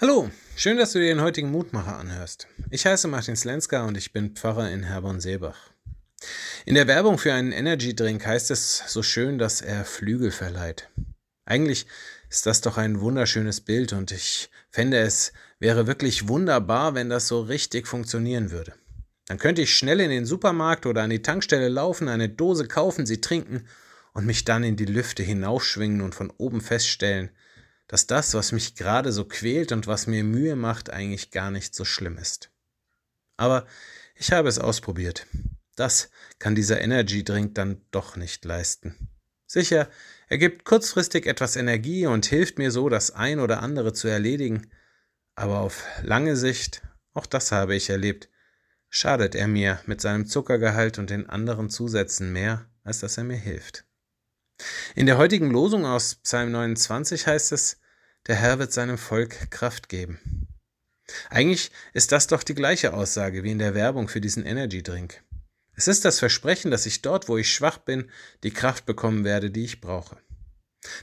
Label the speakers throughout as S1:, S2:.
S1: Hallo, schön, dass du dir den heutigen Mutmacher anhörst. Ich heiße Martin Slenska und ich bin Pfarrer in Herborn-Seebach. In der Werbung für einen Energy Drink heißt es so schön, dass er Flügel verleiht. Eigentlich ist das doch ein wunderschönes Bild und ich fände es wäre wirklich wunderbar, wenn das so richtig funktionieren würde. Dann könnte ich schnell in den Supermarkt oder an die Tankstelle laufen, eine Dose kaufen, sie trinken und mich dann in die Lüfte hinaufschwingen und von oben feststellen, dass das, was mich gerade so quält und was mir Mühe macht, eigentlich gar nicht so schlimm ist. Aber ich habe es ausprobiert. Das kann dieser Energy Drink dann doch nicht leisten. Sicher, er gibt kurzfristig etwas Energie und hilft mir so, das ein oder andere zu erledigen, aber auf lange Sicht, auch das habe ich erlebt, schadet er mir mit seinem Zuckergehalt und den anderen Zusätzen mehr, als dass er mir hilft. In der heutigen Losung aus Psalm 29 heißt es, der Herr wird seinem Volk Kraft geben. Eigentlich ist das doch die gleiche Aussage wie in der Werbung für diesen Energy Drink. Es ist das Versprechen, dass ich dort, wo ich schwach bin, die Kraft bekommen werde, die ich brauche.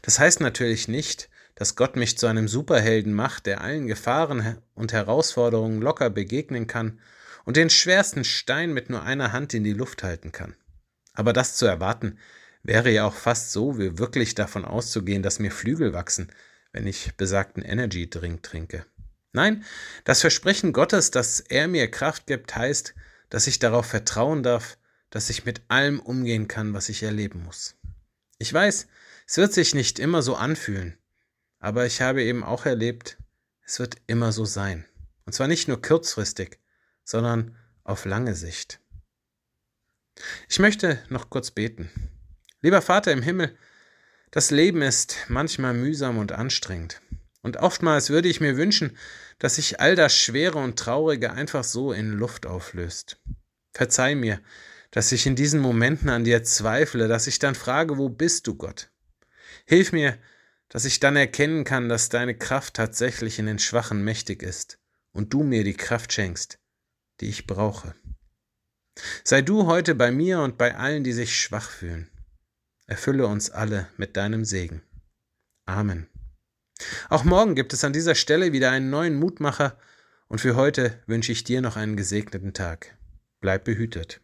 S1: Das heißt natürlich nicht, dass Gott mich zu einem Superhelden macht, der allen Gefahren und Herausforderungen locker begegnen kann und den schwersten Stein mit nur einer Hand in die Luft halten kann. Aber das zu erwarten, wäre ja auch fast so, wie wirklich davon auszugehen, dass mir Flügel wachsen, wenn ich besagten Energy Drink trinke. Nein, das Versprechen Gottes, dass er mir Kraft gibt, heißt, dass ich darauf vertrauen darf, dass ich mit allem umgehen kann, was ich erleben muss. Ich weiß, es wird sich nicht immer so anfühlen, aber ich habe eben auch erlebt, es wird immer so sein. Und zwar nicht nur kurzfristig, sondern auf lange Sicht. Ich möchte noch kurz beten. Lieber Vater im Himmel, das Leben ist manchmal mühsam und anstrengend. Und oftmals würde ich mir wünschen, dass sich all das Schwere und Traurige einfach so in Luft auflöst. Verzeih mir, dass ich in diesen Momenten an dir zweifle, dass ich dann frage, wo bist du, Gott? Hilf mir, dass ich dann erkennen kann, dass deine Kraft tatsächlich in den Schwachen mächtig ist und du mir die Kraft schenkst, die ich brauche. Sei du heute bei mir und bei allen, die sich schwach fühlen. Erfülle uns alle mit deinem Segen. Amen. Auch morgen gibt es an dieser Stelle wieder einen neuen Mutmacher und für heute wünsche ich dir noch einen gesegneten Tag. Bleib behütet.